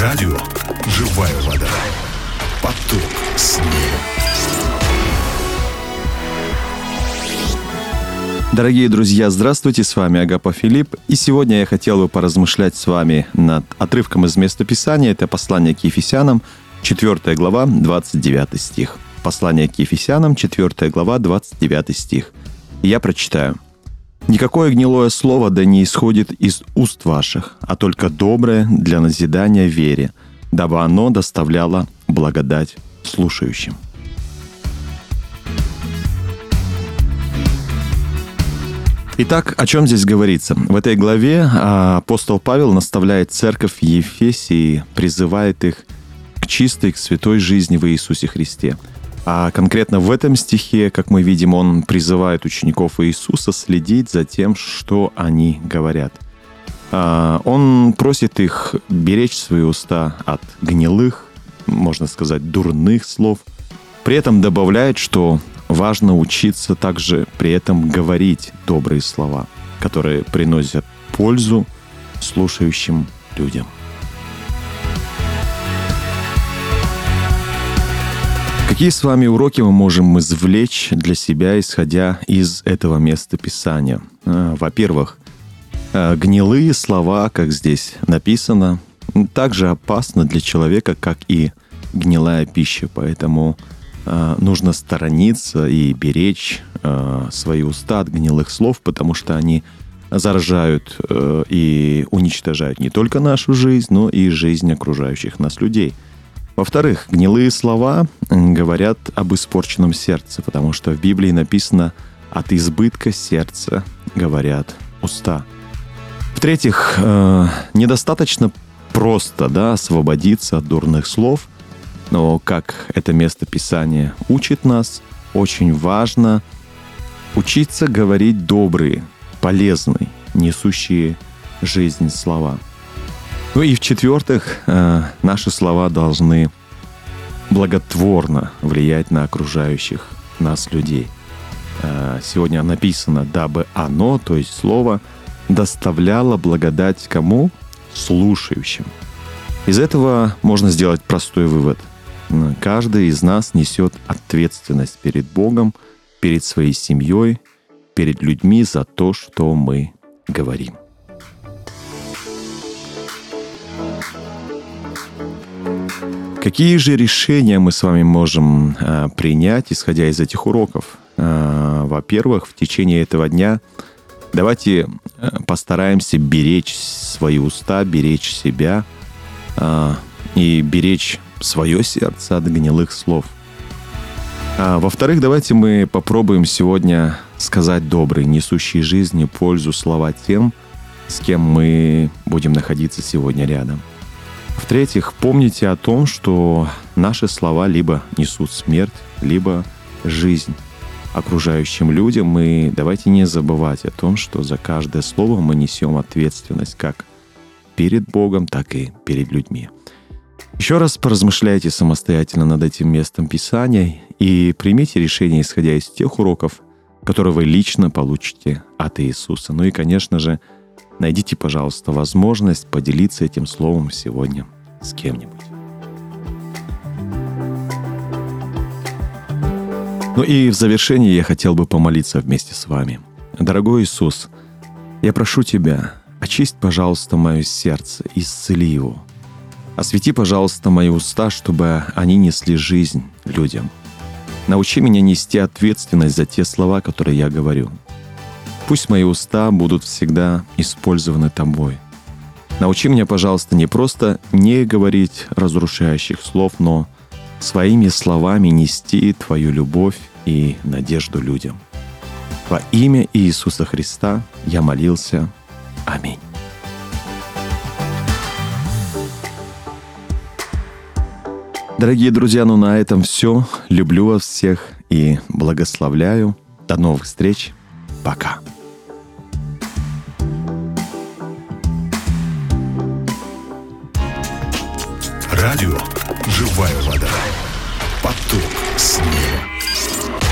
Радио «Живая вода». Поток снега. Дорогие друзья, здравствуйте, с вами Агапа Филипп. И сегодня я хотел бы поразмышлять с вами над отрывком из места Писания. Это послание к Ефесянам, 4 глава, 29 стих. Послание к Ефесянам, 4 глава, 29 стих. Я прочитаю. «Никакое гнилое слово да не исходит из уст ваших, а только доброе для назидания вере, дабы оно доставляло благодать слушающим». Итак, о чем здесь говорится? В этой главе а, апостол Павел наставляет церковь Ефесии, призывает их к чистой, к святой жизни в Иисусе Христе. А конкретно в этом стихе, как мы видим, он призывает учеников Иисуса следить за тем, что они говорят. А, он просит их беречь свои уста от гнилых, можно сказать, дурных слов. При этом добавляет, что важно учиться также при этом говорить добрые слова, которые приносят пользу слушающим людям. Какие с вами уроки мы можем извлечь для себя, исходя из этого места Писания? А, во-первых, а, гнилые слова, как здесь написано, также опасны для человека, как и гнилая пища, поэтому Э, нужно сторониться и беречь свои уста от гнилых слов, потому что они заражают э, и уничтожают не только нашу жизнь, но и жизнь окружающих нас людей. Во-вторых, гнилые слова говорят об испорченном сердце, потому что в Библии написано «от избытка сердца говорят уста». В-третьих, недостаточно просто да, освободиться от дурных слов – но как это место Писания учит нас, очень важно учиться говорить добрые, полезные, несущие жизнь слова. Ну и в-четвертых, э, наши слова должны благотворно влиять на окружающих нас людей. Э, сегодня написано, дабы оно, то есть слово, доставляло благодать кому? Слушающим. Из этого можно сделать простой вывод – Каждый из нас несет ответственность перед Богом, перед своей семьей, перед людьми за то, что мы говорим. Какие же решения мы с вами можем а, принять, исходя из этих уроков? А, во-первых, в течение этого дня давайте а, постараемся беречь свои уста, беречь себя и беречь свое сердце от гнилых слов. Во-вторых, давайте мы попробуем сегодня сказать добрые, несущие жизни пользу слова тем, с кем мы будем находиться сегодня рядом. В-третьих, помните о том, что наши слова либо несут смерть, либо жизнь окружающим людям. И давайте не забывать о том, что за каждое слово мы несем ответственность как перед Богом, так и перед людьми. Еще раз поразмышляйте самостоятельно над этим местом Писания и примите решение, исходя из тех уроков, которые вы лично получите от Иисуса. Ну и, конечно же, найдите, пожалуйста, возможность поделиться этим словом сегодня с кем-нибудь. Ну и в завершении я хотел бы помолиться вместе с вами. Дорогой Иисус, я прошу Тебя, очисть, пожалуйста, мое сердце, исцели его – Освети, пожалуйста, мои уста, чтобы они несли жизнь людям. Научи меня нести ответственность за те слова, которые я говорю. Пусть мои уста будут всегда использованы тобой. Научи меня, пожалуйста, не просто не говорить разрушающих слов, но своими словами нести Твою любовь и надежду людям. Во имя Иисуса Христа я молился. Аминь. Дорогие друзья, ну на этом все. Люблю вас всех и благословляю. До новых встреч. Пока. Радио «Живая вода». Поток снега.